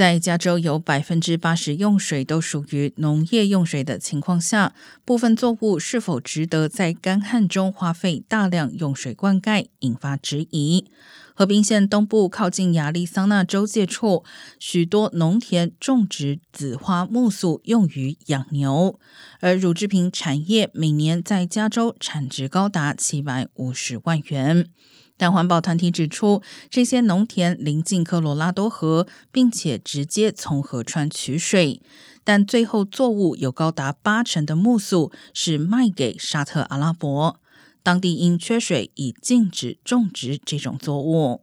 在加州有百分之八十用水都属于农业用水的情况下，部分作物是否值得在干旱中花费大量用水灌溉，引发质疑。河滨县东部靠近亚利桑那州界处，许多农田种植紫花木素用于养牛，而乳制品产业每年在加州产值高达七百五十万元。但环保团体指出，这些农田临近科罗拉多河，并且直接从河川取水，但最后作物有高达八成的木素是卖给沙特阿拉伯。当地因缺水，已禁止种植这种作物。